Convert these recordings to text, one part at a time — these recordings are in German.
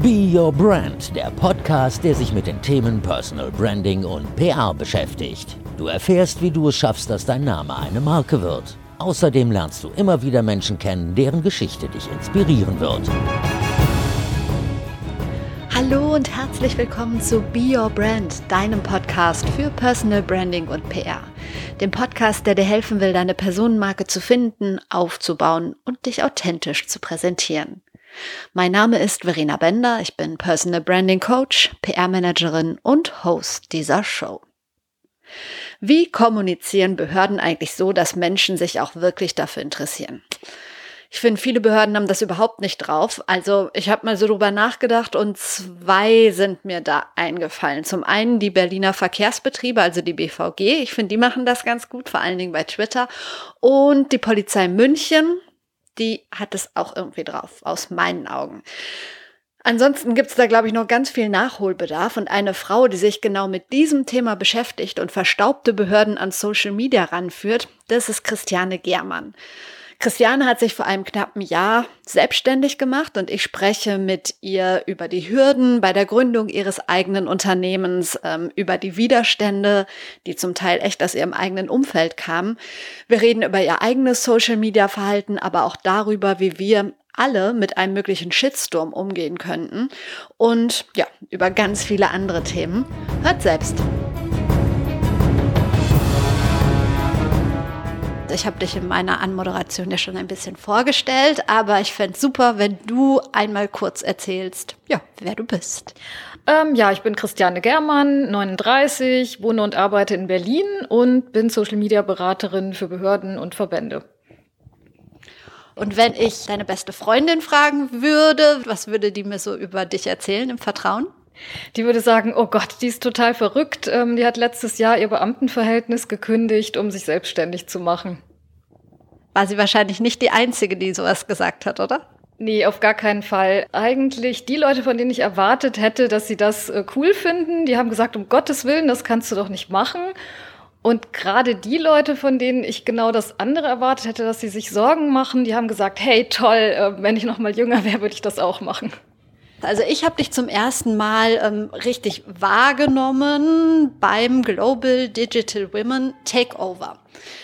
Be Your Brand, der Podcast, der sich mit den Themen Personal Branding und PR beschäftigt. Du erfährst, wie du es schaffst, dass dein Name eine Marke wird. Außerdem lernst du immer wieder Menschen kennen, deren Geschichte dich inspirieren wird. Hallo und herzlich willkommen zu Be Your Brand, deinem Podcast für Personal Branding und PR. Dem Podcast, der dir helfen will, deine Personenmarke zu finden, aufzubauen und dich authentisch zu präsentieren. Mein Name ist Verena Bender, ich bin Personal Branding Coach, PR-Managerin und Host dieser Show. Wie kommunizieren Behörden eigentlich so, dass Menschen sich auch wirklich dafür interessieren? Ich finde, viele Behörden haben das überhaupt nicht drauf. Also ich habe mal so drüber nachgedacht und zwei sind mir da eingefallen. Zum einen die Berliner Verkehrsbetriebe, also die BVG. Ich finde, die machen das ganz gut, vor allen Dingen bei Twitter. Und die Polizei München, die hat es auch irgendwie drauf, aus meinen Augen. Ansonsten gibt es da, glaube ich, noch ganz viel Nachholbedarf und eine Frau, die sich genau mit diesem Thema beschäftigt und verstaubte Behörden an Social Media ranführt, das ist Christiane Germann. Christiane hat sich vor einem knappen Jahr selbstständig gemacht und ich spreche mit ihr über die Hürden bei der Gründung ihres eigenen Unternehmens, ähm, über die Widerstände, die zum Teil echt aus ihrem eigenen Umfeld kamen. Wir reden über ihr eigenes Social-Media-Verhalten, aber auch darüber, wie wir alle mit einem möglichen Shitstorm umgehen könnten und ja, über ganz viele andere Themen. Hört selbst. Ich habe dich in meiner Anmoderation ja schon ein bisschen vorgestellt, aber ich fände es super, wenn du einmal kurz erzählst, ja, wer du bist. Ähm, ja, ich bin Christiane Germann, 39, wohne und arbeite in Berlin und bin Social Media Beraterin für Behörden und Verbände. Und wenn ich deine beste Freundin fragen würde, was würde die mir so über dich erzählen im Vertrauen? Die würde sagen, oh Gott, die ist total verrückt. Ähm, die hat letztes Jahr ihr Beamtenverhältnis gekündigt, um sich selbstständig zu machen. War sie wahrscheinlich nicht die Einzige, die sowas gesagt hat, oder? Nee, auf gar keinen Fall. Eigentlich die Leute, von denen ich erwartet hätte, dass sie das äh, cool finden, die haben gesagt, um Gottes Willen, das kannst du doch nicht machen. Und gerade die Leute, von denen ich genau das andere erwartet hätte, dass sie sich Sorgen machen, die haben gesagt, hey, toll, äh, wenn ich noch mal jünger wäre, würde ich das auch machen. Also ich habe dich zum ersten Mal ähm, richtig wahrgenommen beim Global Digital Women Takeover.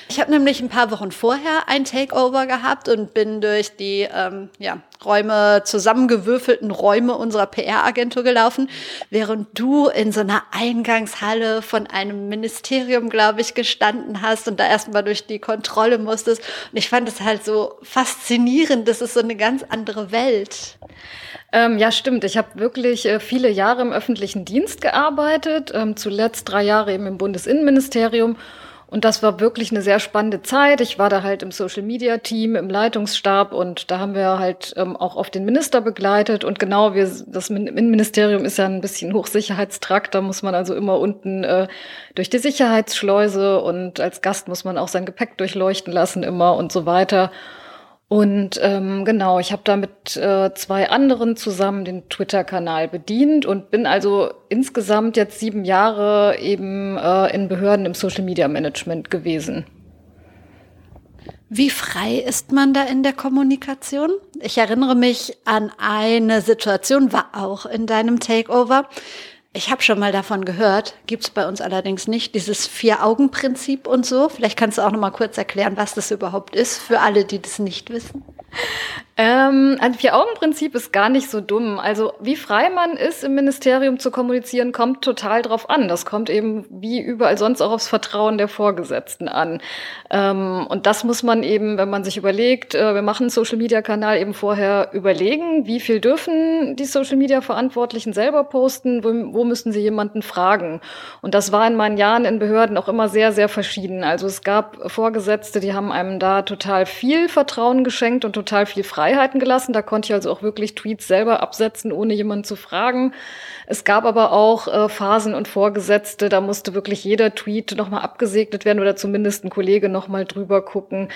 Ich habe nämlich ein paar Wochen vorher ein Takeover gehabt und bin durch die ähm, ja, Räume, zusammengewürfelten Räume unserer PR-Agentur gelaufen, während du in so einer Eingangshalle von einem Ministerium, glaube ich, gestanden hast und da erstmal durch die Kontrolle musstest. Und ich fand es halt so faszinierend, das ist so eine ganz andere Welt. Ähm, ja, stimmt. Ich habe wirklich äh, viele Jahre im öffentlichen Dienst gearbeitet, ähm, zuletzt drei Jahre eben im Bundesinnenministerium. Und das war wirklich eine sehr spannende Zeit. Ich war da halt im Social Media Team, im Leitungsstab und da haben wir halt ähm, auch auf den Minister begleitet. Und genau, wir, das Innenministerium ist ja ein bisschen Hochsicherheitstrakt. Da muss man also immer unten äh, durch die Sicherheitsschleuse und als Gast muss man auch sein Gepäck durchleuchten lassen immer und so weiter. Und ähm, genau, ich habe da mit äh, zwei anderen zusammen den Twitter-Kanal bedient und bin also insgesamt jetzt sieben Jahre eben äh, in Behörden im Social-Media-Management gewesen. Wie frei ist man da in der Kommunikation? Ich erinnere mich an eine Situation, war auch in deinem Takeover. Ich habe schon mal davon gehört, gibt's bei uns allerdings nicht, dieses Vier-Augen-Prinzip und so. Vielleicht kannst du auch noch mal kurz erklären, was das überhaupt ist, für alle, die das nicht wissen. Ähm, ein Vier-Augen-Prinzip ist gar nicht so dumm. Also wie frei man ist, im Ministerium zu kommunizieren, kommt total drauf an. Das kommt eben wie überall sonst auch aufs Vertrauen der Vorgesetzten an. Ähm, und das muss man eben, wenn man sich überlegt, äh, wir machen einen Social-Media-Kanal, eben vorher überlegen, wie viel dürfen die Social-Media-Verantwortlichen selber posten, wo, wo müssen sie jemanden fragen. Und das war in meinen Jahren in Behörden auch immer sehr, sehr verschieden. Also es gab Vorgesetzte, die haben einem da total viel Vertrauen geschenkt und total viel Freiheit Freiheiten gelassen. Da konnte ich also auch wirklich Tweets selber absetzen, ohne jemanden zu fragen. Es gab aber auch äh, Phasen und Vorgesetzte, da musste wirklich jeder Tweet nochmal abgesegnet werden oder zumindest ein Kollege nochmal drüber gucken.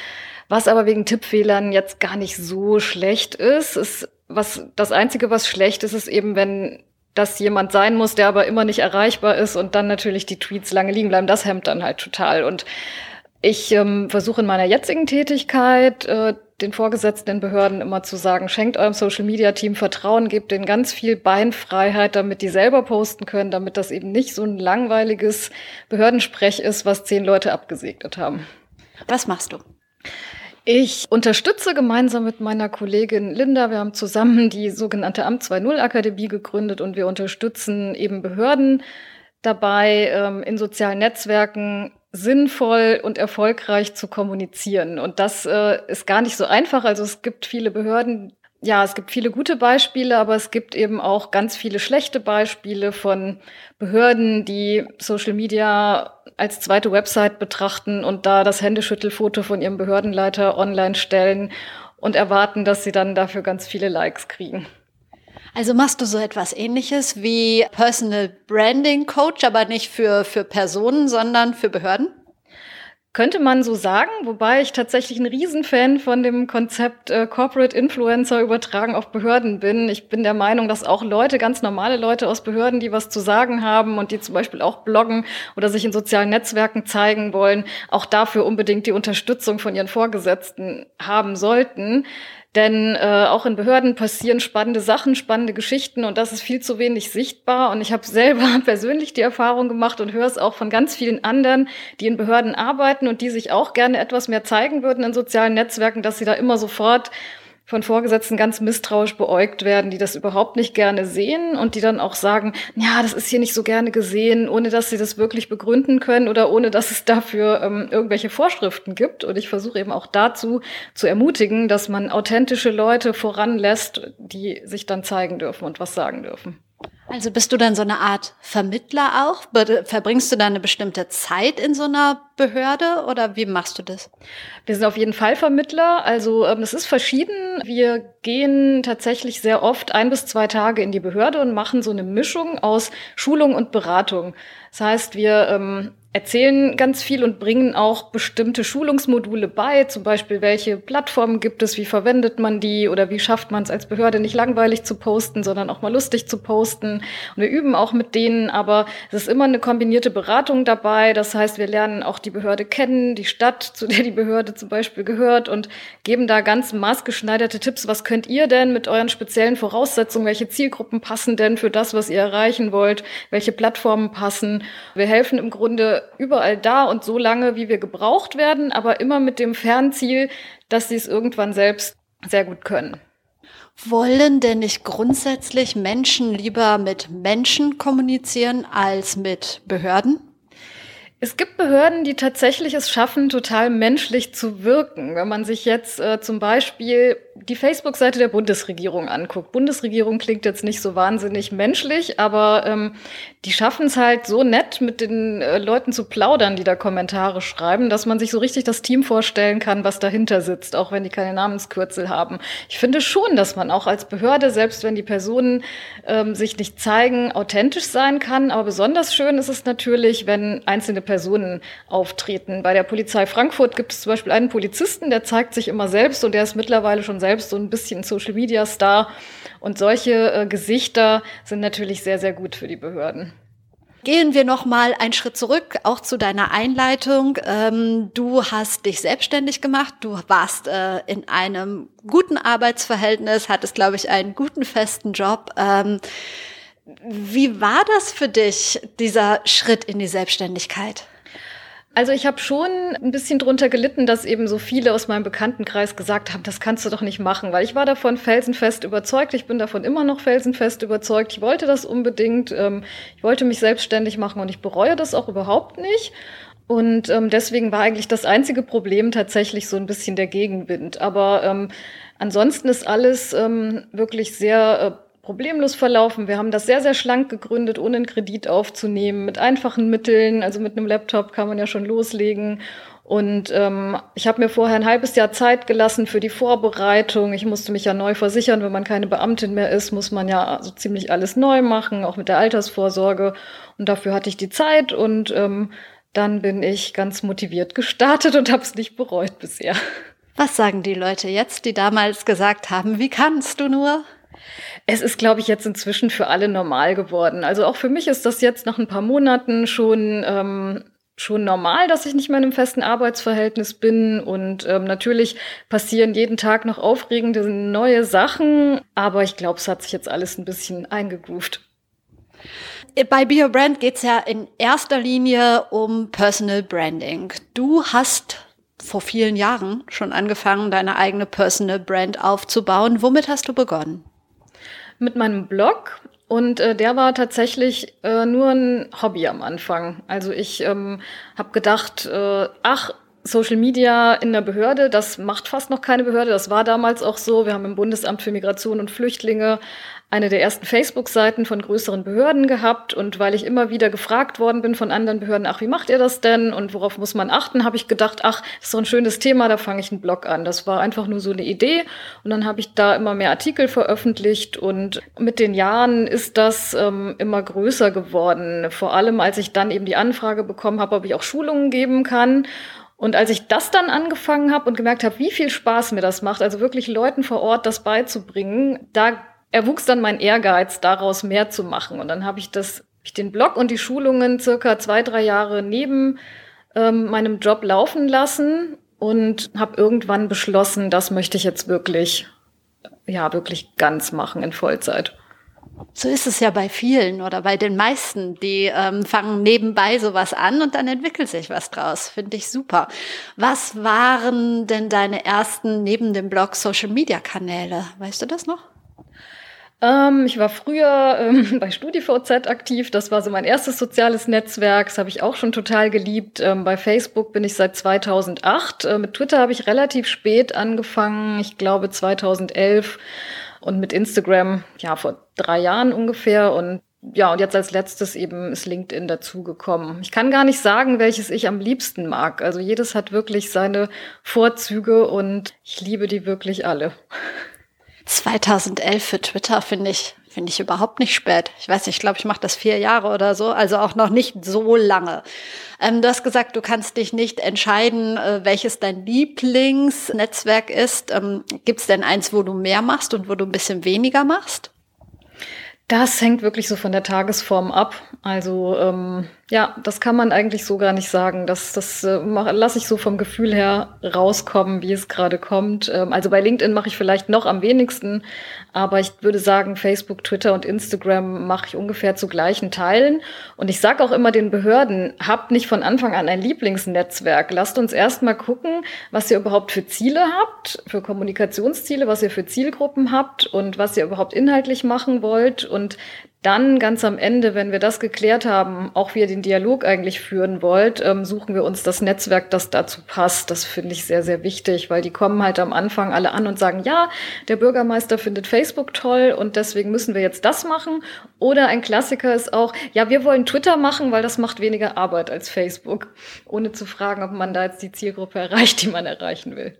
Was aber wegen Tippfehlern jetzt gar nicht so schlecht ist, ist was, das einzige, was schlecht ist, ist eben, wenn das jemand sein muss, der aber immer nicht erreichbar ist und dann natürlich die Tweets lange liegen bleiben. Das hemmt dann halt total. Und ich ähm, versuche in meiner jetzigen Tätigkeit äh, den Vorgesetzten in Behörden immer zu sagen, schenkt eurem Social Media Team Vertrauen, gebt denen ganz viel Beinfreiheit, damit die selber posten können, damit das eben nicht so ein langweiliges Behördensprech ist, was zehn Leute abgesegnet haben. Was machst du? Ich unterstütze gemeinsam mit meiner Kollegin Linda, wir haben zusammen die sogenannte Amt 2.0 Akademie gegründet und wir unterstützen eben Behörden dabei, ähm, in sozialen Netzwerken sinnvoll und erfolgreich zu kommunizieren. Und das äh, ist gar nicht so einfach. Also es gibt viele Behörden, ja, es gibt viele gute Beispiele, aber es gibt eben auch ganz viele schlechte Beispiele von Behörden, die Social Media als zweite Website betrachten und da das Händeschüttelfoto von ihrem Behördenleiter online stellen und erwarten, dass sie dann dafür ganz viele Likes kriegen. Also machst du so etwas ähnliches wie Personal Branding Coach, aber nicht für, für Personen, sondern für Behörden? Könnte man so sagen, wobei ich tatsächlich ein Riesenfan von dem Konzept äh, Corporate Influencer übertragen auf Behörden bin. Ich bin der Meinung, dass auch Leute, ganz normale Leute aus Behörden, die was zu sagen haben und die zum Beispiel auch bloggen oder sich in sozialen Netzwerken zeigen wollen, auch dafür unbedingt die Unterstützung von ihren Vorgesetzten haben sollten. Denn äh, auch in Behörden passieren spannende Sachen, spannende Geschichten und das ist viel zu wenig sichtbar. Und ich habe selber persönlich die Erfahrung gemacht und höre es auch von ganz vielen anderen, die in Behörden arbeiten und die sich auch gerne etwas mehr zeigen würden in sozialen Netzwerken, dass sie da immer sofort von Vorgesetzten ganz misstrauisch beäugt werden, die das überhaupt nicht gerne sehen und die dann auch sagen, ja, das ist hier nicht so gerne gesehen, ohne dass sie das wirklich begründen können oder ohne dass es dafür ähm, irgendwelche Vorschriften gibt. Und ich versuche eben auch dazu zu ermutigen, dass man authentische Leute voranlässt, die sich dann zeigen dürfen und was sagen dürfen. Also bist du dann so eine Art Vermittler auch? Verbringst du da eine bestimmte Zeit in so einer Behörde oder wie machst du das? Wir sind auf jeden Fall Vermittler. Also ähm, es ist verschieden. Wir gehen tatsächlich sehr oft ein bis zwei Tage in die Behörde und machen so eine Mischung aus Schulung und Beratung. Das heißt, wir ähm, erzählen ganz viel und bringen auch bestimmte Schulungsmodule bei, zum Beispiel welche Plattformen gibt es, wie verwendet man die oder wie schafft man es als Behörde nicht langweilig zu posten, sondern auch mal lustig zu posten. Und wir üben auch mit denen, aber es ist immer eine kombinierte Beratung dabei. Das heißt, wir lernen auch die Behörde kennen, die Stadt, zu der die Behörde zum Beispiel gehört und geben da ganz maßgeschneiderte Tipps. Was könnt ihr denn mit euren speziellen Voraussetzungen? Welche Zielgruppen passen denn für das, was ihr erreichen wollt? Welche Plattformen passen? Wir helfen im Grunde überall da und so lange, wie wir gebraucht werden, aber immer mit dem Fernziel, dass sie es irgendwann selbst sehr gut können. Wollen denn nicht grundsätzlich Menschen lieber mit Menschen kommunizieren als mit Behörden? Es gibt Behörden, die tatsächlich es schaffen, total menschlich zu wirken. Wenn man sich jetzt äh, zum Beispiel die Facebook-Seite der Bundesregierung anguckt. Bundesregierung klingt jetzt nicht so wahnsinnig menschlich, aber ähm, die schaffen es halt so nett, mit den äh, Leuten zu plaudern, die da Kommentare schreiben, dass man sich so richtig das Team vorstellen kann, was dahinter sitzt, auch wenn die keine Namenskürzel haben. Ich finde schon, dass man auch als Behörde, selbst wenn die Personen ähm, sich nicht zeigen, authentisch sein kann. Aber besonders schön ist es natürlich, wenn einzelne Personen auftreten. Bei der Polizei Frankfurt gibt es zum Beispiel einen Polizisten, der zeigt sich immer selbst und der ist mittlerweile schon selbst so ein bisschen Social Media Star. Und solche äh, Gesichter sind natürlich sehr, sehr gut für die Behörden. Gehen wir noch mal einen Schritt zurück, auch zu deiner Einleitung. Ähm, du hast dich selbstständig gemacht. Du warst äh, in einem guten Arbeitsverhältnis, hattest, glaube ich, einen guten festen Job. Wie war das für dich, dieser Schritt in die Selbstständigkeit? Also ich habe schon ein bisschen drunter gelitten, dass eben so viele aus meinem Bekanntenkreis gesagt haben, das kannst du doch nicht machen, weil ich war davon felsenfest überzeugt. Ich bin davon immer noch felsenfest überzeugt. Ich wollte das unbedingt. Ähm, ich wollte mich selbstständig machen und ich bereue das auch überhaupt nicht. Und ähm, deswegen war eigentlich das einzige Problem tatsächlich so ein bisschen der Gegenwind. Aber ähm, ansonsten ist alles ähm, wirklich sehr äh, problemlos verlaufen. Wir haben das sehr, sehr schlank gegründet, ohne einen Kredit aufzunehmen, mit einfachen Mitteln. Also mit einem Laptop kann man ja schon loslegen. Und ähm, ich habe mir vorher ein halbes Jahr Zeit gelassen für die Vorbereitung. Ich musste mich ja neu versichern. Wenn man keine Beamtin mehr ist, muss man ja so ziemlich alles neu machen, auch mit der Altersvorsorge. Und dafür hatte ich die Zeit und ähm, dann bin ich ganz motiviert gestartet und habe es nicht bereut bisher. Was sagen die Leute jetzt, die damals gesagt haben, wie kannst du nur? Es ist, glaube ich, jetzt inzwischen für alle normal geworden. Also auch für mich ist das jetzt nach ein paar Monaten schon ähm, schon normal, dass ich nicht mehr in einem festen Arbeitsverhältnis bin. Und ähm, natürlich passieren jeden Tag noch aufregende neue Sachen. Aber ich glaube, es hat sich jetzt alles ein bisschen eingegroovt. Bei Be Your Brand geht es ja in erster Linie um Personal Branding. Du hast vor vielen Jahren schon angefangen, deine eigene Personal Brand aufzubauen. Womit hast du begonnen? Mit meinem Blog und äh, der war tatsächlich äh, nur ein Hobby am Anfang. Also ich ähm, habe gedacht, äh, ach, Social Media in der Behörde, das macht fast noch keine Behörde. Das war damals auch so. Wir haben im Bundesamt für Migration und Flüchtlinge eine der ersten Facebook-Seiten von größeren Behörden gehabt. Und weil ich immer wieder gefragt worden bin von anderen Behörden, ach, wie macht ihr das denn und worauf muss man achten, habe ich gedacht, ach, ist so ein schönes Thema, da fange ich einen Blog an. Das war einfach nur so eine Idee. Und dann habe ich da immer mehr Artikel veröffentlicht. Und mit den Jahren ist das ähm, immer größer geworden. Vor allem, als ich dann eben die Anfrage bekommen habe, ob ich auch Schulungen geben kann. Und als ich das dann angefangen habe und gemerkt habe, wie viel Spaß mir das macht, also wirklich Leuten vor Ort das beizubringen, da erwuchs dann mein Ehrgeiz, daraus mehr zu machen. Und dann habe ich das, ich den Blog und die Schulungen circa zwei, drei Jahre neben ähm, meinem Job laufen lassen und habe irgendwann beschlossen, das möchte ich jetzt wirklich, ja, wirklich ganz machen in Vollzeit. So ist es ja bei vielen oder bei den meisten, die ähm, fangen nebenbei sowas an und dann entwickelt sich was draus. Finde ich super. Was waren denn deine ersten neben dem Blog Social Media Kanäle? Weißt du das noch? Ähm, ich war früher ähm, bei StudiVZ aktiv. Das war so mein erstes soziales Netzwerk. Das habe ich auch schon total geliebt. Ähm, bei Facebook bin ich seit 2008. Äh, mit Twitter habe ich relativ spät angefangen. Ich glaube 2011. Und mit Instagram, ja, vor drei Jahren ungefähr. Und ja, und jetzt als letztes eben ist LinkedIn dazugekommen. Ich kann gar nicht sagen, welches ich am liebsten mag. Also jedes hat wirklich seine Vorzüge und ich liebe die wirklich alle. 2011 für Twitter finde ich, finde ich überhaupt nicht spät. Ich weiß nicht, ich glaube, ich mache das vier Jahre oder so, also auch noch nicht so lange. Ähm, du hast gesagt, du kannst dich nicht entscheiden, äh, welches dein Lieblingsnetzwerk ist. Ähm, Gibt es denn eins, wo du mehr machst und wo du ein bisschen weniger machst? Das hängt wirklich so von der Tagesform ab. Also ähm, ja, das kann man eigentlich so gar nicht sagen. Das, das äh, lasse ich so vom Gefühl her rauskommen, wie es gerade kommt. Ähm, also bei LinkedIn mache ich vielleicht noch am wenigsten, aber ich würde sagen, Facebook, Twitter und Instagram mache ich ungefähr zu gleichen Teilen. Und ich sage auch immer den Behörden, habt nicht von Anfang an ein Lieblingsnetzwerk. Lasst uns erst mal gucken, was ihr überhaupt für Ziele habt, für Kommunikationsziele, was ihr für Zielgruppen habt und was ihr überhaupt inhaltlich machen wollt. Und dann ganz am Ende, wenn wir das geklärt haben, auch wie ihr den Dialog eigentlich führen wollt, ähm, suchen wir uns das Netzwerk, das dazu passt. Das finde ich sehr, sehr wichtig, weil die kommen halt am Anfang alle an und sagen, ja, der Bürgermeister findet Facebook toll und deswegen müssen wir jetzt das machen. Oder ein Klassiker ist auch, ja, wir wollen Twitter machen, weil das macht weniger Arbeit als Facebook, ohne zu fragen, ob man da jetzt die Zielgruppe erreicht, die man erreichen will.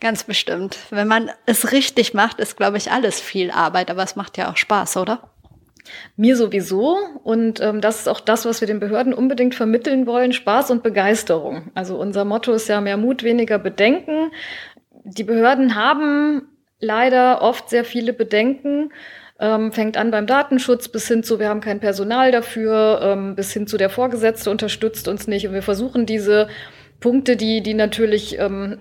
Ganz bestimmt. Wenn man es richtig macht, ist, glaube ich, alles viel Arbeit, aber es macht ja auch Spaß, oder? Mir sowieso. Und ähm, das ist auch das, was wir den Behörden unbedingt vermitteln wollen, Spaß und Begeisterung. Also unser Motto ist ja mehr Mut, weniger Bedenken. Die Behörden haben leider oft sehr viele Bedenken. Ähm, fängt an beim Datenschutz bis hin zu, wir haben kein Personal dafür, ähm, bis hin zu der Vorgesetzte unterstützt uns nicht. Und wir versuchen diese Punkte, die, die natürlich ähm,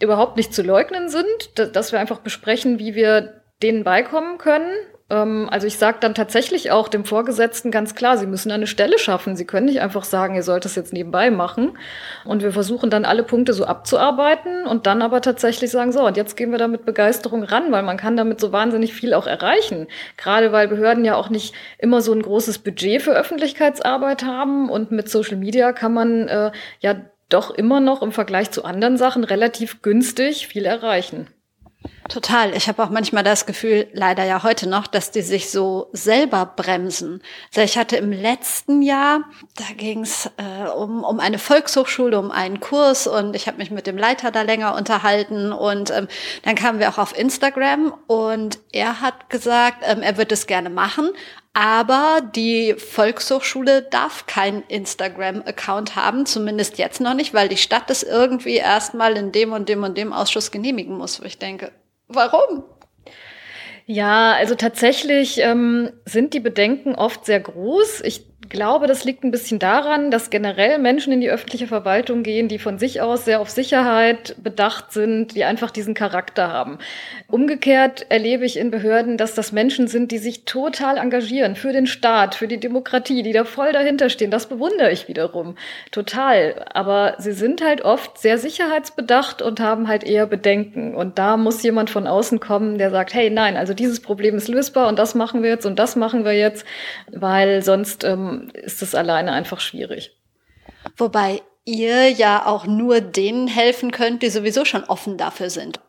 überhaupt nicht zu leugnen sind, dass wir einfach besprechen, wie wir denen beikommen können also ich sage dann tatsächlich auch dem Vorgesetzten ganz klar, Sie müssen eine Stelle schaffen. Sie können nicht einfach sagen, ihr sollt das jetzt nebenbei machen. Und wir versuchen dann alle Punkte so abzuarbeiten und dann aber tatsächlich sagen, so, und jetzt gehen wir da mit Begeisterung ran, weil man kann damit so wahnsinnig viel auch erreichen. Gerade weil Behörden ja auch nicht immer so ein großes Budget für Öffentlichkeitsarbeit haben und mit Social Media kann man äh, ja doch immer noch im Vergleich zu anderen Sachen relativ günstig viel erreichen. Total. Ich habe auch manchmal das Gefühl, leider ja heute noch, dass die sich so selber bremsen. Also ich hatte im letzten Jahr, da ging es äh, um, um eine Volkshochschule, um einen Kurs und ich habe mich mit dem Leiter da länger unterhalten und ähm, dann kamen wir auch auf Instagram und er hat gesagt, ähm, er wird es gerne machen, aber die Volkshochschule darf keinen Instagram-Account haben, zumindest jetzt noch nicht, weil die Stadt es irgendwie erstmal in dem und dem und dem Ausschuss genehmigen muss. Wo ich denke, warum? Ja, also tatsächlich ähm, sind die Bedenken oft sehr groß. Ich glaube, das liegt ein bisschen daran, dass generell Menschen in die öffentliche Verwaltung gehen, die von sich aus sehr auf Sicherheit bedacht sind, die einfach diesen Charakter haben. Umgekehrt erlebe ich in Behörden, dass das Menschen sind, die sich total engagieren für den Staat, für die Demokratie, die da voll dahinter stehen. Das bewundere ich wiederum total. Aber sie sind halt oft sehr sicherheitsbedacht und haben halt eher Bedenken. Und da muss jemand von außen kommen, der sagt, hey, nein, also dieses Problem ist lösbar und das machen wir jetzt und das machen wir jetzt, weil sonst ähm, ist es alleine einfach schwierig. Wobei ihr ja auch nur denen helfen könnt, die sowieso schon offen dafür sind.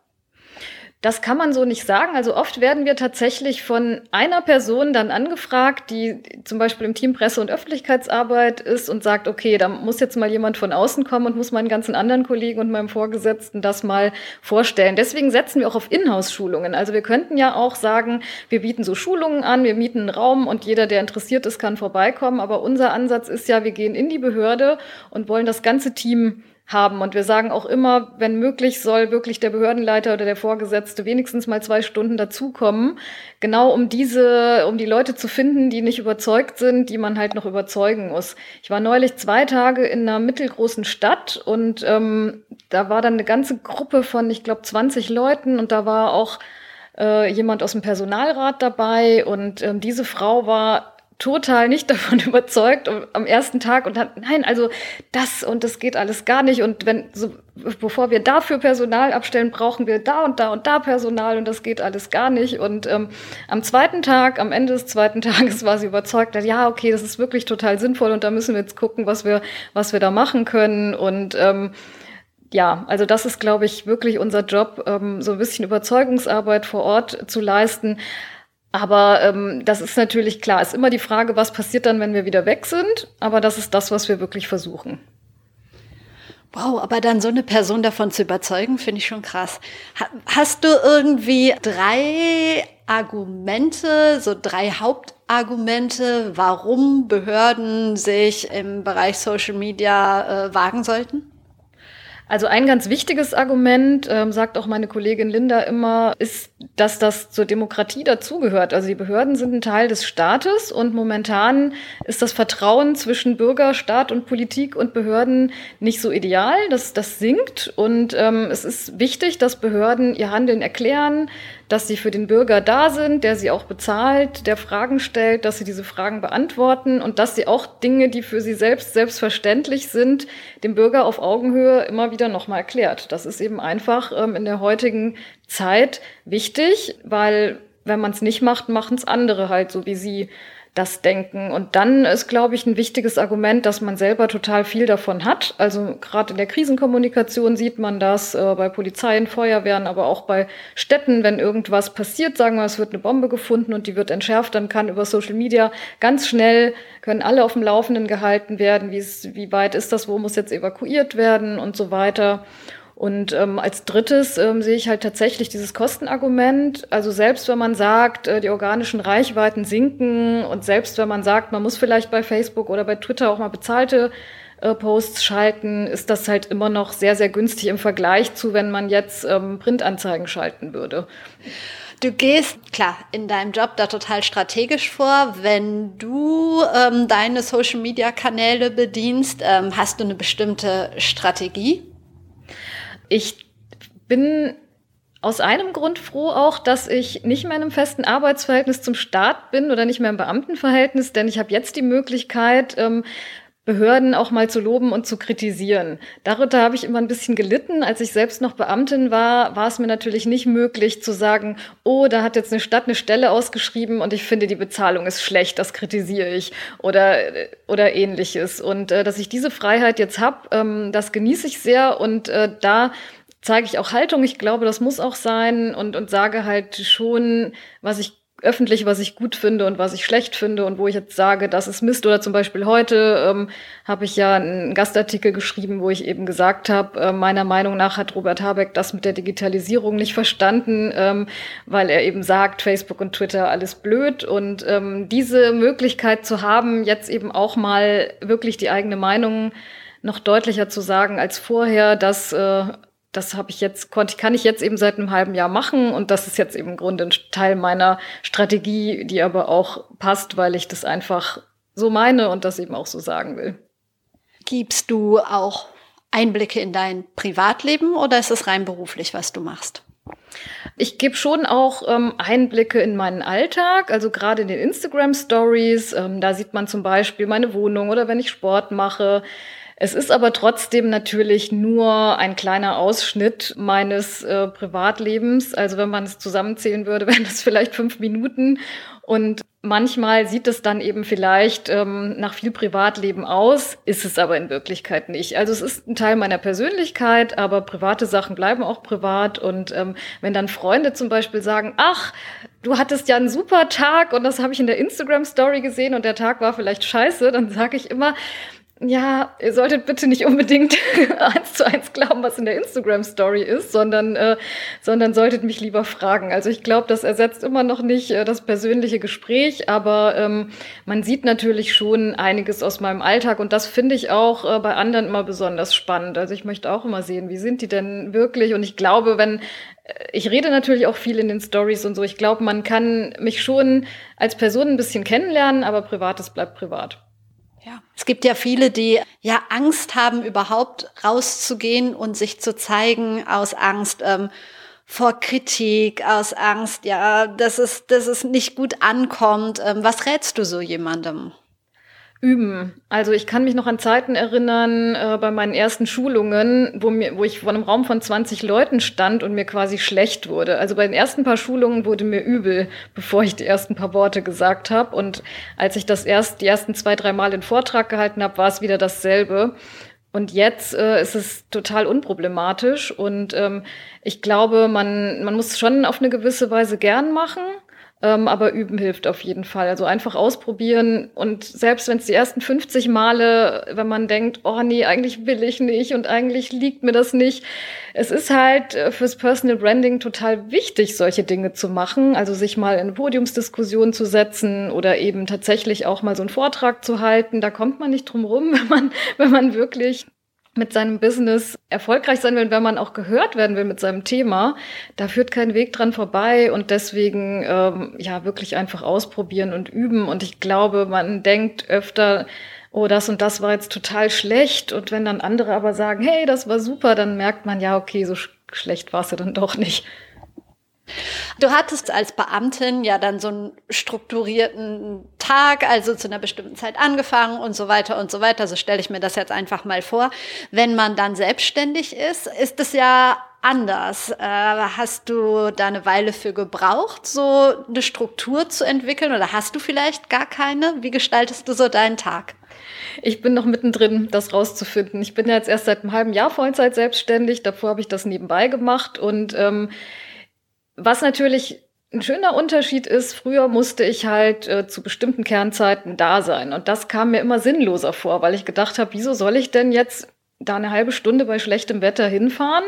Das kann man so nicht sagen. Also oft werden wir tatsächlich von einer Person dann angefragt, die zum Beispiel im Team Presse- und Öffentlichkeitsarbeit ist und sagt, okay, da muss jetzt mal jemand von außen kommen und muss meinen ganzen anderen Kollegen und meinem Vorgesetzten das mal vorstellen. Deswegen setzen wir auch auf Inhouse-Schulungen. Also wir könnten ja auch sagen, wir bieten so Schulungen an, wir mieten einen Raum und jeder, der interessiert ist, kann vorbeikommen. Aber unser Ansatz ist ja, wir gehen in die Behörde und wollen das ganze Team haben. Und wir sagen auch immer, wenn möglich, soll wirklich der Behördenleiter oder der Vorgesetzte wenigstens mal zwei Stunden dazukommen, genau um diese, um die Leute zu finden, die nicht überzeugt sind, die man halt noch überzeugen muss. Ich war neulich zwei Tage in einer mittelgroßen Stadt und ähm, da war dann eine ganze Gruppe von, ich glaube, 20 Leuten und da war auch äh, jemand aus dem Personalrat dabei und ähm, diese Frau war total nicht davon überzeugt am ersten Tag und hat, nein, also das und das geht alles gar nicht und wenn, so, bevor wir dafür Personal abstellen, brauchen wir da und da und da Personal und das geht alles gar nicht und ähm, am zweiten Tag, am Ende des zweiten Tages war sie überzeugt, ja, okay, das ist wirklich total sinnvoll und da müssen wir jetzt gucken, was wir, was wir da machen können und ähm, ja, also das ist, glaube ich, wirklich unser Job, ähm, so ein bisschen Überzeugungsarbeit vor Ort zu leisten. Aber ähm, das ist natürlich klar. Ist immer die Frage, was passiert dann, wenn wir wieder weg sind. Aber das ist das, was wir wirklich versuchen. Wow, aber dann so eine Person davon zu überzeugen, finde ich schon krass. Hast du irgendwie drei Argumente, so drei Hauptargumente, warum Behörden sich im Bereich Social Media äh, wagen sollten? Also ein ganz wichtiges Argument, ähm, sagt auch meine Kollegin Linda immer, ist, dass das zur Demokratie dazugehört. Also die Behörden sind ein Teil des Staates und momentan ist das Vertrauen zwischen Bürger, Staat und Politik und Behörden nicht so ideal. Das, das sinkt und ähm, es ist wichtig, dass Behörden ihr Handeln erklären, dass sie für den Bürger da sind, der sie auch bezahlt, der Fragen stellt, dass sie diese Fragen beantworten und dass sie auch Dinge, die für sie selbst selbstverständlich sind, dem Bürger auf Augenhöhe immer wieder nochmal erklärt. Das ist eben einfach ähm, in der heutigen Zeit wichtig, weil wenn man es nicht macht, machen es andere halt so wie sie das Denken. Und dann ist, glaube ich, ein wichtiges Argument, dass man selber total viel davon hat. Also gerade in der Krisenkommunikation sieht man das äh, bei Polizeien, Feuerwehren, aber auch bei Städten, wenn irgendwas passiert, sagen wir, es wird eine Bombe gefunden und die wird entschärft, dann kann über Social Media ganz schnell, können alle auf dem Laufenden gehalten werden, wie, es, wie weit ist das, wo muss jetzt evakuiert werden und so weiter. Und ähm, als drittes ähm, sehe ich halt tatsächlich dieses Kostenargument. Also selbst wenn man sagt, äh, die organischen Reichweiten sinken und selbst wenn man sagt, man muss vielleicht bei Facebook oder bei Twitter auch mal bezahlte äh, Posts schalten, ist das halt immer noch sehr, sehr günstig im Vergleich zu, wenn man jetzt ähm, Printanzeigen schalten würde. Du gehst, klar, in deinem Job da total strategisch vor. Wenn du ähm, deine Social-Media-Kanäle bedienst, ähm, hast du eine bestimmte Strategie? Ich bin aus einem Grund froh auch, dass ich nicht mehr in einem festen Arbeitsverhältnis zum Staat bin oder nicht mehr im Beamtenverhältnis, denn ich habe jetzt die Möglichkeit, ähm, Behörden auch mal zu loben und zu kritisieren. Darunter habe ich immer ein bisschen gelitten. Als ich selbst noch Beamtin war, war es mir natürlich nicht möglich zu sagen, oh, da hat jetzt eine Stadt eine Stelle ausgeschrieben und ich finde, die Bezahlung ist schlecht, das kritisiere ich oder, oder ähnliches. Und äh, dass ich diese Freiheit jetzt habe, ähm, das genieße ich sehr und äh, da zeige ich auch Haltung. Ich glaube, das muss auch sein und, und sage halt schon, was ich öffentlich, was ich gut finde und was ich schlecht finde und wo ich jetzt sage, das ist Mist. Oder zum Beispiel heute ähm, habe ich ja einen Gastartikel geschrieben, wo ich eben gesagt habe, äh, meiner Meinung nach hat Robert Habeck das mit der Digitalisierung nicht verstanden, ähm, weil er eben sagt, Facebook und Twitter alles blöd. Und ähm, diese Möglichkeit zu haben, jetzt eben auch mal wirklich die eigene Meinung noch deutlicher zu sagen als vorher, dass äh, das habe ich jetzt, konnte, kann ich jetzt eben seit einem halben Jahr machen und das ist jetzt eben im Grunde ein Teil meiner Strategie, die aber auch passt, weil ich das einfach so meine und das eben auch so sagen will. Gibst du auch Einblicke in dein Privatleben oder ist es rein beruflich, was du machst? Ich gebe schon auch ähm, Einblicke in meinen Alltag, also gerade in den Instagram Stories. Ähm, da sieht man zum Beispiel meine Wohnung oder wenn ich Sport mache. Es ist aber trotzdem natürlich nur ein kleiner Ausschnitt meines äh, Privatlebens. Also wenn man es zusammenzählen würde, wären das vielleicht fünf Minuten. Und manchmal sieht es dann eben vielleicht ähm, nach viel Privatleben aus, ist es aber in Wirklichkeit nicht. Also es ist ein Teil meiner Persönlichkeit, aber private Sachen bleiben auch privat. Und ähm, wenn dann Freunde zum Beispiel sagen, ach, du hattest ja einen super Tag und das habe ich in der Instagram Story gesehen und der Tag war vielleicht scheiße, dann sage ich immer, ja, ihr solltet bitte nicht unbedingt eins zu eins glauben, was in der Instagram-Story ist, sondern, äh, sondern solltet mich lieber fragen. Also ich glaube, das ersetzt immer noch nicht äh, das persönliche Gespräch, aber ähm, man sieht natürlich schon einiges aus meinem Alltag und das finde ich auch äh, bei anderen immer besonders spannend. Also ich möchte auch immer sehen, wie sind die denn wirklich? Und ich glaube, wenn äh, ich rede natürlich auch viel in den Stories und so. Ich glaube, man kann mich schon als Person ein bisschen kennenlernen, aber Privates bleibt privat. Ja. Es gibt ja viele, die ja Angst haben, überhaupt rauszugehen und sich zu zeigen aus Angst ähm, vor Kritik, aus Angst, ja, dass es, dass es nicht gut ankommt. Ähm, was rätst du so jemandem? Üben. Also ich kann mich noch an Zeiten erinnern, äh, bei meinen ersten Schulungen, wo, mir, wo ich vor einem Raum von 20 Leuten stand und mir quasi schlecht wurde. Also bei den ersten paar Schulungen wurde mir übel, bevor ich die ersten paar Worte gesagt habe. Und als ich das erst die ersten zwei, drei Mal den Vortrag gehalten habe, war es wieder dasselbe. Und jetzt äh, ist es total unproblematisch. Und ähm, ich glaube, man, man muss schon auf eine gewisse Weise gern machen. Ähm, aber üben hilft auf jeden Fall. Also einfach ausprobieren und selbst wenn es die ersten 50 Male, wenn man denkt, oh nee, eigentlich will ich nicht und eigentlich liegt mir das nicht. Es ist halt äh, fürs Personal Branding total wichtig, solche Dinge zu machen. Also sich mal in eine Podiumsdiskussion zu setzen oder eben tatsächlich auch mal so einen Vortrag zu halten. Da kommt man nicht drum rum, wenn man, wenn man wirklich mit seinem Business erfolgreich sein will, wenn man auch gehört werden will mit seinem Thema, da führt kein Weg dran vorbei und deswegen ähm, ja wirklich einfach ausprobieren und üben. Und ich glaube, man denkt öfter, oh, das und das war jetzt total schlecht. Und wenn dann andere aber sagen, hey, das war super, dann merkt man ja, okay, so sch schlecht war es ja dann doch nicht. Du hattest als Beamtin ja dann so einen strukturierten Tag, also zu einer bestimmten Zeit angefangen und so weiter und so weiter. So stelle ich mir das jetzt einfach mal vor. Wenn man dann selbstständig ist, ist es ja anders. Äh, hast du da eine Weile für gebraucht, so eine Struktur zu entwickeln oder hast du vielleicht gar keine? Wie gestaltest du so deinen Tag? Ich bin noch mittendrin, das rauszufinden. Ich bin ja jetzt erst seit einem halben Jahr Vollzeit selbstständig. Davor habe ich das nebenbei gemacht und ähm, was natürlich ein schöner Unterschied ist, früher musste ich halt äh, zu bestimmten Kernzeiten da sein. Und das kam mir immer sinnloser vor, weil ich gedacht habe, wieso soll ich denn jetzt da eine halbe Stunde bei schlechtem Wetter hinfahren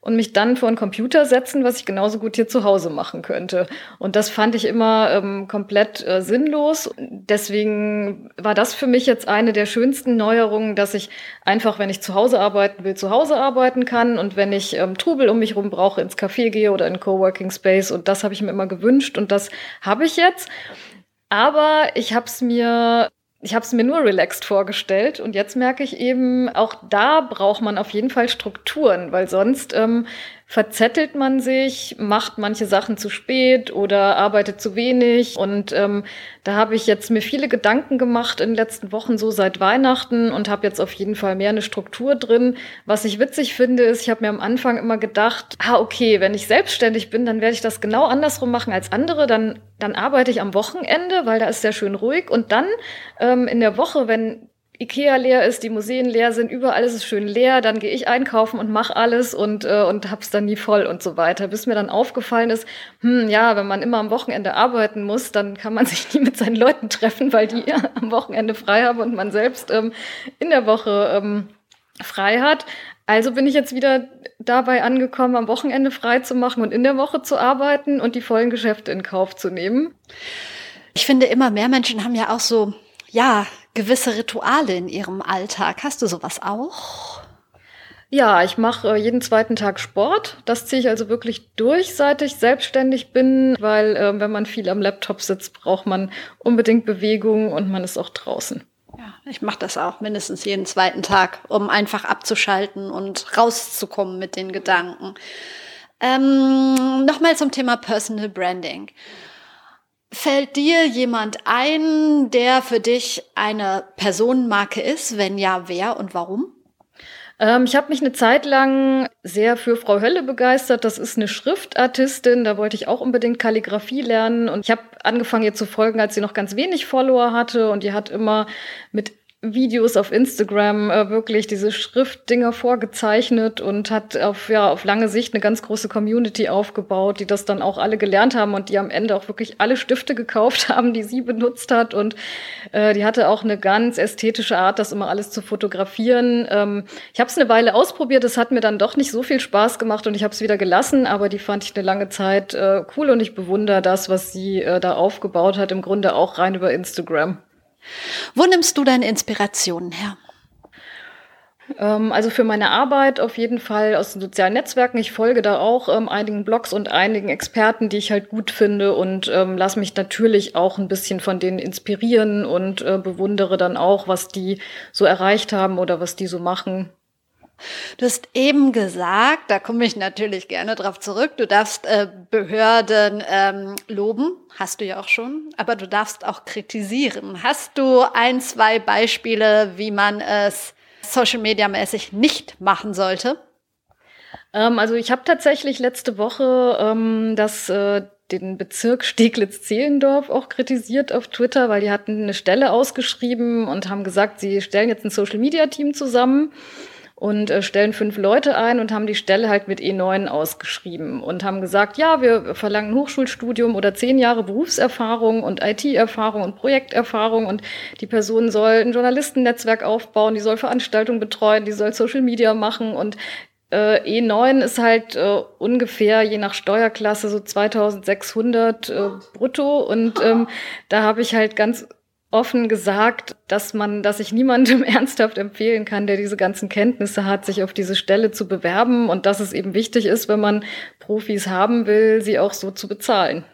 und mich dann vor einen Computer setzen, was ich genauso gut hier zu Hause machen könnte. Und das fand ich immer ähm, komplett äh, sinnlos. Deswegen war das für mich jetzt eine der schönsten Neuerungen, dass ich einfach, wenn ich zu Hause arbeiten will, zu Hause arbeiten kann und wenn ich ähm, Trubel um mich rum brauche, ins Café gehe oder in Coworking Space. Und das habe ich mir immer gewünscht und das habe ich jetzt. Aber ich habe es mir ich habe es mir nur relaxed vorgestellt und jetzt merke ich eben, auch da braucht man auf jeden Fall Strukturen, weil sonst ähm, verzettelt man sich, macht manche Sachen zu spät oder arbeitet zu wenig. Und ähm, da habe ich jetzt mir viele Gedanken gemacht in den letzten Wochen, so seit Weihnachten und habe jetzt auf jeden Fall mehr eine Struktur drin. Was ich witzig finde, ist, ich habe mir am Anfang immer gedacht, ah, okay, wenn ich selbstständig bin, dann werde ich das genau andersrum machen als andere. Dann, dann arbeite ich am Wochenende, weil da ist sehr schön ruhig. Und dann ähm, in der Woche, wenn Ikea leer ist, die Museen leer sind, überall ist es schön leer, dann gehe ich einkaufen und mache alles und, äh, und hab's dann nie voll und so weiter. Bis mir dann aufgefallen ist, hm, ja, wenn man immer am Wochenende arbeiten muss, dann kann man sich nie mit seinen Leuten treffen, weil die ja am Wochenende frei haben und man selbst ähm, in der Woche ähm, frei hat. Also bin ich jetzt wieder dabei angekommen, am Wochenende frei zu machen und in der Woche zu arbeiten und die vollen Geschäfte in Kauf zu nehmen. Ich finde, immer mehr Menschen haben ja auch so, ja, gewisse Rituale in ihrem Alltag. Hast du sowas auch? Ja, ich mache äh, jeden zweiten Tag Sport. Das ziehe ich also wirklich durch, seit ich selbstständig bin, weil äh, wenn man viel am Laptop sitzt, braucht man unbedingt Bewegung und man ist auch draußen. Ja, ich mache das auch mindestens jeden zweiten Tag, um einfach abzuschalten und rauszukommen mit den Gedanken. Ähm, Nochmal zum Thema Personal Branding. Fällt dir jemand ein, der für dich eine Personenmarke ist? Wenn ja, wer und warum? Ähm, ich habe mich eine Zeit lang sehr für Frau Hölle begeistert. Das ist eine Schriftartistin. Da wollte ich auch unbedingt Kalligrafie lernen. Und ich habe angefangen, ihr zu folgen, als sie noch ganz wenig Follower hatte. Und die hat immer mit Videos auf Instagram äh, wirklich diese Schriftdinger vorgezeichnet und hat auf, ja, auf lange Sicht eine ganz große Community aufgebaut, die das dann auch alle gelernt haben und die am Ende auch wirklich alle Stifte gekauft haben, die sie benutzt hat. Und äh, die hatte auch eine ganz ästhetische Art, das immer alles zu fotografieren. Ähm, ich habe es eine Weile ausprobiert, es hat mir dann doch nicht so viel Spaß gemacht und ich habe es wieder gelassen, aber die fand ich eine lange Zeit äh, cool und ich bewundere das, was sie äh, da aufgebaut hat, im Grunde auch rein über Instagram. Wo nimmst du deine Inspirationen her? Ähm, also für meine Arbeit auf jeden Fall aus den sozialen Netzwerken. Ich folge da auch ähm, einigen Blogs und einigen Experten, die ich halt gut finde und ähm, lasse mich natürlich auch ein bisschen von denen inspirieren und äh, bewundere dann auch, was die so erreicht haben oder was die so machen. Du hast eben gesagt, da komme ich natürlich gerne drauf zurück, du darfst äh, Behörden ähm, loben, hast du ja auch schon, aber du darfst auch kritisieren. Hast du ein, zwei Beispiele, wie man es Social Media mäßig nicht machen sollte? Ähm, also ich habe tatsächlich letzte Woche ähm, das äh, den Bezirk Steglitz-Zehlendorf auch kritisiert auf Twitter, weil die hatten eine Stelle ausgeschrieben und haben gesagt, sie stellen jetzt ein Social-Media-Team zusammen und äh, stellen fünf Leute ein und haben die Stelle halt mit E9 ausgeschrieben und haben gesagt, ja, wir verlangen Hochschulstudium oder zehn Jahre Berufserfahrung und IT-Erfahrung und Projekterfahrung und die Person soll ein Journalistennetzwerk aufbauen, die soll Veranstaltungen betreuen, die soll Social Media machen und äh, E9 ist halt äh, ungefähr je nach Steuerklasse so 2600 äh, brutto und ähm, da habe ich halt ganz offen gesagt, dass man, dass ich niemandem ernsthaft empfehlen kann, der diese ganzen Kenntnisse hat, sich auf diese Stelle zu bewerben und dass es eben wichtig ist, wenn man Profis haben will, sie auch so zu bezahlen.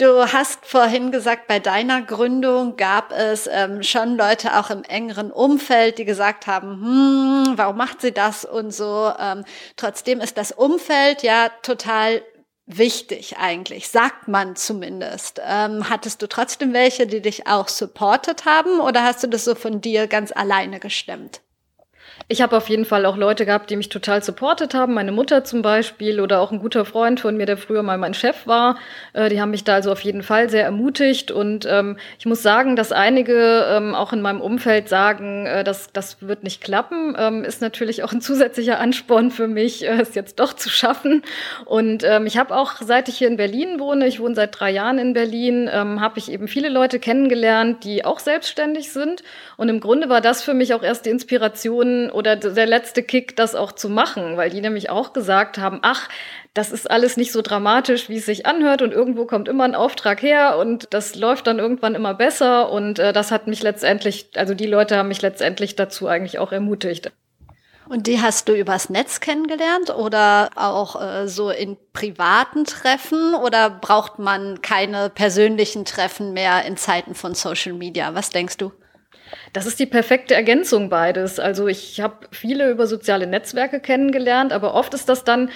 Du hast vorhin gesagt, bei deiner Gründung gab es ähm, schon Leute auch im engeren Umfeld, die gesagt haben, hm, warum macht sie das und so. Ähm, trotzdem ist das Umfeld ja total wichtig eigentlich, sagt man zumindest. Ähm, hattest du trotzdem welche, die dich auch supportet haben oder hast du das so von dir ganz alleine gestemmt? Ich habe auf jeden Fall auch Leute gehabt, die mich total supportet haben. Meine Mutter zum Beispiel oder auch ein guter Freund von mir, der früher mal mein Chef war. Äh, die haben mich da also auf jeden Fall sehr ermutigt. Und ähm, ich muss sagen, dass einige ähm, auch in meinem Umfeld sagen, äh, dass das wird nicht klappen, ähm, ist natürlich auch ein zusätzlicher Ansporn für mich, äh, es jetzt doch zu schaffen. Und ähm, ich habe auch, seit ich hier in Berlin wohne, ich wohne seit drei Jahren in Berlin, ähm, habe ich eben viele Leute kennengelernt, die auch selbstständig sind. Und im Grunde war das für mich auch erst die Inspiration oder der letzte Kick, das auch zu machen, weil die nämlich auch gesagt haben, ach, das ist alles nicht so dramatisch, wie es sich anhört und irgendwo kommt immer ein Auftrag her und das läuft dann irgendwann immer besser und äh, das hat mich letztendlich, also die Leute haben mich letztendlich dazu eigentlich auch ermutigt. Und die hast du übers Netz kennengelernt oder auch äh, so in privaten Treffen oder braucht man keine persönlichen Treffen mehr in Zeiten von Social Media? Was denkst du? Das ist die perfekte Ergänzung beides. Also ich habe viele über soziale Netzwerke kennengelernt, aber oft ist das dann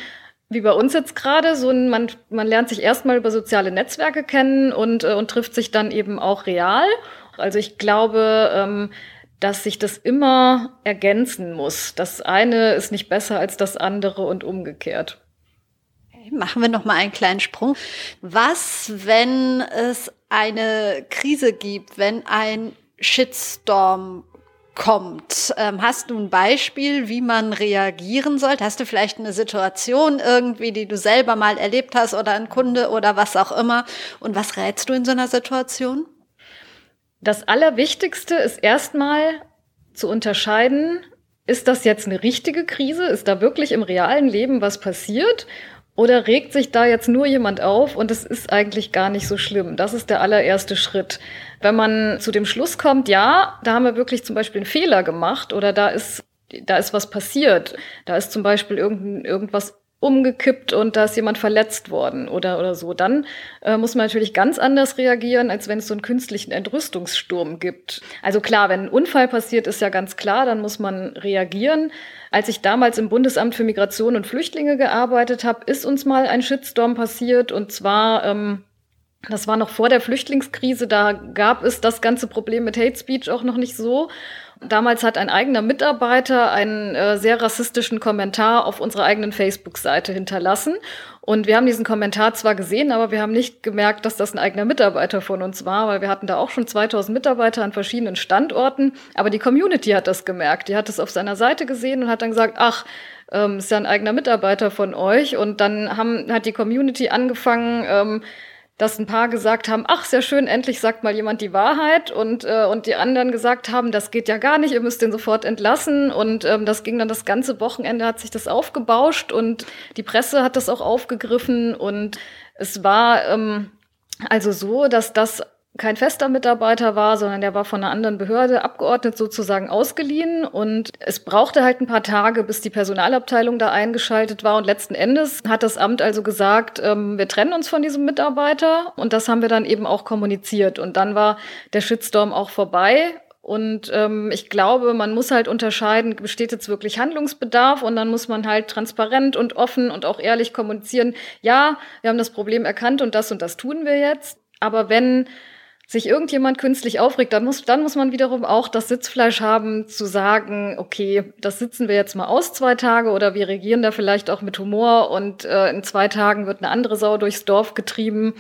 wie bei uns jetzt gerade, so ein, man, man lernt sich erstmal über soziale Netzwerke kennen und, äh, und trifft sich dann eben auch real. Also ich glaube, ähm, dass sich das immer ergänzen muss. Das eine ist nicht besser als das andere und umgekehrt. Machen wir noch mal einen kleinen Sprung. Was, wenn es eine Krise gibt, wenn ein Shitstorm kommt. Ähm, hast du ein Beispiel, wie man reagieren sollte? Hast du vielleicht eine Situation irgendwie, die du selber mal erlebt hast oder ein Kunde oder was auch immer? Und was rätst du in so einer Situation? Das Allerwichtigste ist erstmal zu unterscheiden, ist das jetzt eine richtige Krise? Ist da wirklich im realen Leben was passiert? Oder regt sich da jetzt nur jemand auf und es ist eigentlich gar nicht so schlimm? Das ist der allererste Schritt. Wenn man zu dem Schluss kommt, ja, da haben wir wirklich zum Beispiel einen Fehler gemacht oder da ist da ist was passiert. Da ist zum Beispiel irgend, irgendwas umgekippt und da ist jemand verletzt worden oder, oder so. Dann äh, muss man natürlich ganz anders reagieren, als wenn es so einen künstlichen Entrüstungssturm gibt. Also klar, wenn ein Unfall passiert, ist ja ganz klar, dann muss man reagieren. Als ich damals im Bundesamt für Migration und Flüchtlinge gearbeitet habe, ist uns mal ein Shitstorm passiert und zwar ähm, das war noch vor der Flüchtlingskrise, da gab es das ganze Problem mit Hate Speech auch noch nicht so. Damals hat ein eigener Mitarbeiter einen äh, sehr rassistischen Kommentar auf unserer eigenen Facebook-Seite hinterlassen. Und wir haben diesen Kommentar zwar gesehen, aber wir haben nicht gemerkt, dass das ein eigener Mitarbeiter von uns war, weil wir hatten da auch schon 2000 Mitarbeiter an verschiedenen Standorten. Aber die Community hat das gemerkt. Die hat es auf seiner Seite gesehen und hat dann gesagt, ach, ähm, ist ja ein eigener Mitarbeiter von euch. Und dann haben, hat die Community angefangen, ähm, dass ein paar gesagt haben, ach, sehr schön, endlich sagt mal jemand die Wahrheit und, äh, und die anderen gesagt haben, das geht ja gar nicht, ihr müsst den sofort entlassen und ähm, das ging dann das ganze Wochenende, hat sich das aufgebauscht und die Presse hat das auch aufgegriffen und es war ähm, also so, dass das kein fester Mitarbeiter war, sondern der war von einer anderen Behörde abgeordnet sozusagen ausgeliehen. Und es brauchte halt ein paar Tage, bis die Personalabteilung da eingeschaltet war. Und letzten Endes hat das Amt also gesagt, ähm, wir trennen uns von diesem Mitarbeiter. Und das haben wir dann eben auch kommuniziert. Und dann war der Shitstorm auch vorbei. Und ähm, ich glaube, man muss halt unterscheiden, besteht jetzt wirklich Handlungsbedarf? Und dann muss man halt transparent und offen und auch ehrlich kommunizieren, ja, wir haben das Problem erkannt und das und das tun wir jetzt. Aber wenn sich irgendjemand künstlich aufregt, dann muss, dann muss man wiederum auch das Sitzfleisch haben, zu sagen, okay, das sitzen wir jetzt mal aus zwei Tage oder wir regieren da vielleicht auch mit Humor und äh, in zwei Tagen wird eine andere Sau durchs Dorf getrieben.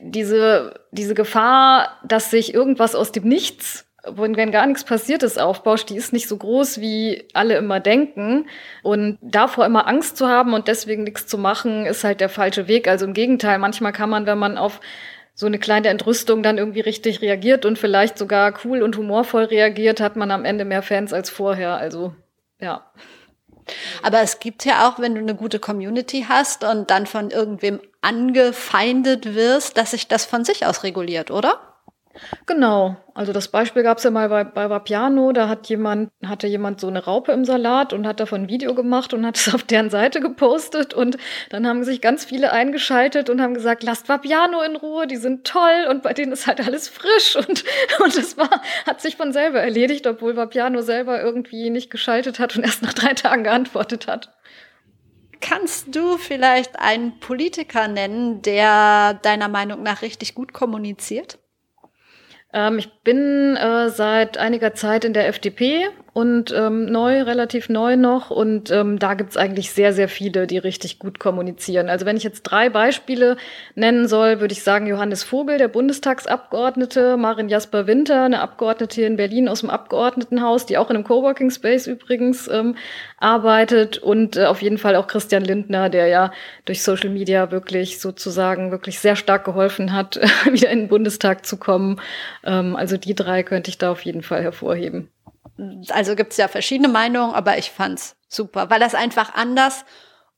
Diese, diese Gefahr, dass sich irgendwas aus dem Nichts wenn, wenn gar nichts passiert ist, aufbauscht, die ist nicht so groß, wie alle immer denken. Und davor immer Angst zu haben und deswegen nichts zu machen, ist halt der falsche Weg. Also im Gegenteil, manchmal kann man, wenn man auf so eine kleine Entrüstung dann irgendwie richtig reagiert und vielleicht sogar cool und humorvoll reagiert, hat man am Ende mehr Fans als vorher. Also ja. Aber es gibt ja auch, wenn du eine gute Community hast und dann von irgendwem angefeindet wirst, dass sich das von sich aus reguliert, oder? Genau. Also das Beispiel gab es ja mal bei, bei Vapiano, da hat jemand, hatte jemand so eine Raupe im Salat und hat davon ein Video gemacht und hat es auf deren Seite gepostet und dann haben sich ganz viele eingeschaltet und haben gesagt, lasst Vapiano in Ruhe, die sind toll und bei denen ist halt alles frisch und, und das war, hat sich von selber erledigt, obwohl Vapiano selber irgendwie nicht geschaltet hat und erst nach drei Tagen geantwortet hat. Kannst du vielleicht einen Politiker nennen, der deiner Meinung nach richtig gut kommuniziert? Ähm, ich bin äh, seit einiger Zeit in der FDP und ähm, neu, relativ neu noch. Und ähm, da gibt's eigentlich sehr, sehr viele, die richtig gut kommunizieren. Also wenn ich jetzt drei Beispiele nennen soll, würde ich sagen Johannes Vogel, der Bundestagsabgeordnete, Marin Jasper Winter, eine Abgeordnete hier in Berlin aus dem Abgeordnetenhaus, die auch in einem Coworking Space übrigens ähm, arbeitet und äh, auf jeden Fall auch Christian Lindner, der ja durch Social Media wirklich sozusagen wirklich sehr stark geholfen hat, wieder in den Bundestag zu kommen. Ähm, also die drei könnte ich da auf jeden Fall hervorheben also gibt es ja verschiedene Meinungen, aber ich fand's super, weil das einfach anders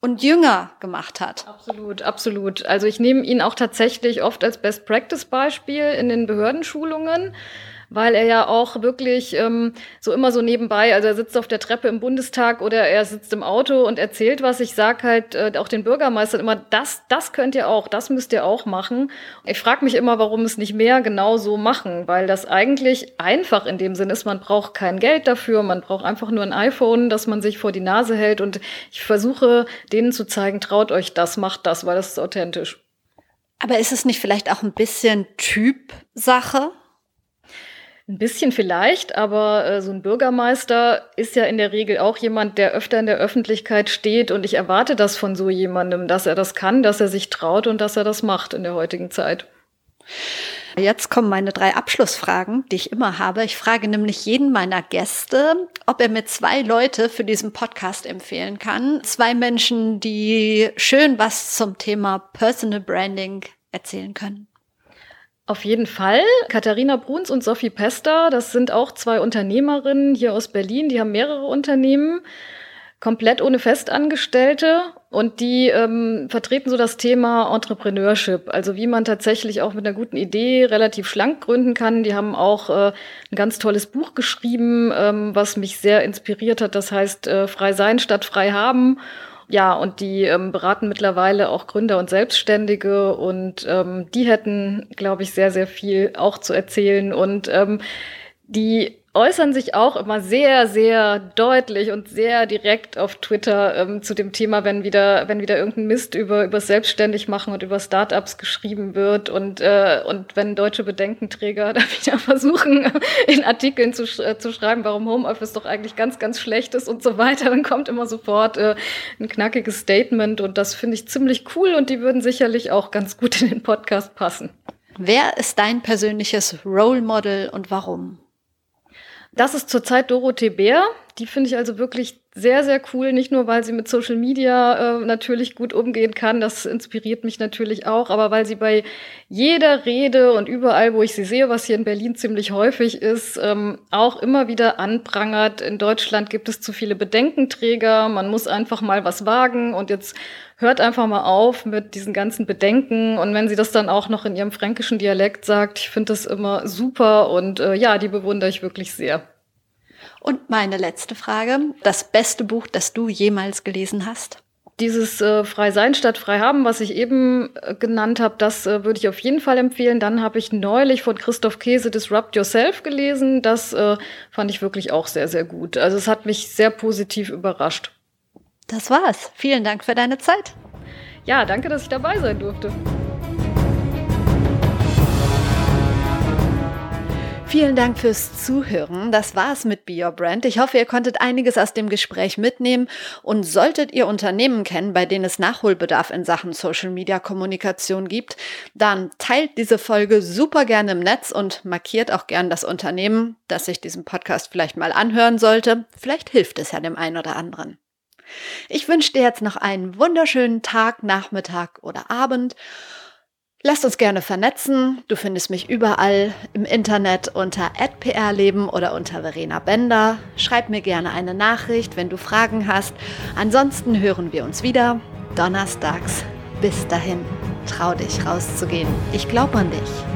und jünger gemacht hat. Absolut, absolut. Also ich nehme ihn auch tatsächlich oft als Best Practice Beispiel in den Behördenschulungen weil er ja auch wirklich ähm, so immer so nebenbei, also er sitzt auf der Treppe im Bundestag oder er sitzt im Auto und erzählt was. Ich sag halt äh, auch den Bürgermeistern immer, das, das könnt ihr auch, das müsst ihr auch machen. Ich frage mich immer, warum es nicht mehr genau so machen, weil das eigentlich einfach in dem Sinn ist, man braucht kein Geld dafür, man braucht einfach nur ein iPhone, das man sich vor die Nase hält und ich versuche denen zu zeigen, traut euch das, macht das, weil das ist authentisch. Aber ist es nicht vielleicht auch ein bisschen Typsache? Ein bisschen vielleicht, aber äh, so ein Bürgermeister ist ja in der Regel auch jemand, der öfter in der Öffentlichkeit steht und ich erwarte das von so jemandem, dass er das kann, dass er sich traut und dass er das macht in der heutigen Zeit. Jetzt kommen meine drei Abschlussfragen, die ich immer habe. Ich frage nämlich jeden meiner Gäste, ob er mir zwei Leute für diesen Podcast empfehlen kann. Zwei Menschen, die schön was zum Thema Personal Branding erzählen können. Auf jeden Fall. Katharina Bruns und Sophie Pester, das sind auch zwei Unternehmerinnen hier aus Berlin, die haben mehrere Unternehmen, komplett ohne Festangestellte und die ähm, vertreten so das Thema Entrepreneurship, also wie man tatsächlich auch mit einer guten Idee relativ schlank gründen kann. Die haben auch äh, ein ganz tolles Buch geschrieben, ähm, was mich sehr inspiriert hat. Das heißt äh, Frei sein statt frei haben. Ja, und die ähm, beraten mittlerweile auch Gründer und Selbstständige und ähm, die hätten, glaube ich, sehr, sehr viel auch zu erzählen. Und ähm, die äußern sich auch immer sehr, sehr deutlich und sehr direkt auf Twitter ähm, zu dem Thema, wenn wieder, wenn wieder irgendein Mist über, über selbstständig machen und über Startups geschrieben wird und, äh, und wenn deutsche Bedenkenträger da wieder versuchen, in Artikeln zu, äh, zu schreiben, warum Homeoffice doch eigentlich ganz, ganz schlecht ist und so weiter, dann kommt immer sofort äh, ein knackiges Statement und das finde ich ziemlich cool und die würden sicherlich auch ganz gut in den Podcast passen. Wer ist dein persönliches Role Model und warum? Das ist zurzeit Dorothee Bär. Die finde ich also wirklich sehr, sehr cool. Nicht nur, weil sie mit Social Media äh, natürlich gut umgehen kann. Das inspiriert mich natürlich auch. Aber weil sie bei jeder Rede und überall, wo ich sie sehe, was hier in Berlin ziemlich häufig ist, ähm, auch immer wieder anprangert. In Deutschland gibt es zu viele Bedenkenträger. Man muss einfach mal was wagen. Und jetzt hört einfach mal auf mit diesen ganzen Bedenken. Und wenn sie das dann auch noch in ihrem fränkischen Dialekt sagt, ich finde das immer super und äh, ja, die bewundere ich wirklich sehr. Und meine letzte Frage, das beste Buch, das du jemals gelesen hast? Dieses äh, Frei sein statt frei haben, was ich eben äh, genannt habe, das äh, würde ich auf jeden Fall empfehlen. Dann habe ich neulich von Christoph Käse Disrupt Yourself gelesen. Das äh, fand ich wirklich auch sehr, sehr gut. Also es hat mich sehr positiv überrascht. Das war's. Vielen Dank für deine Zeit. Ja, danke, dass ich dabei sein durfte. Vielen Dank fürs Zuhören. Das war's mit Be Your Brand. Ich hoffe, ihr konntet einiges aus dem Gespräch mitnehmen und solltet ihr Unternehmen kennen, bei denen es Nachholbedarf in Sachen Social Media Kommunikation gibt, dann teilt diese Folge super gerne im Netz und markiert auch gern das Unternehmen, das sich diesen Podcast vielleicht mal anhören sollte. Vielleicht hilft es ja dem einen oder anderen. Ich wünsche dir jetzt noch einen wunderschönen Tag, Nachmittag oder Abend. Lasst uns gerne vernetzen. Du findest mich überall im Internet unter @prleben oder unter Verena Bender. Schreib mir gerne eine Nachricht, wenn du Fragen hast. Ansonsten hören wir uns wieder donnerstags. Bis dahin, trau dich rauszugehen. Ich glaube an dich.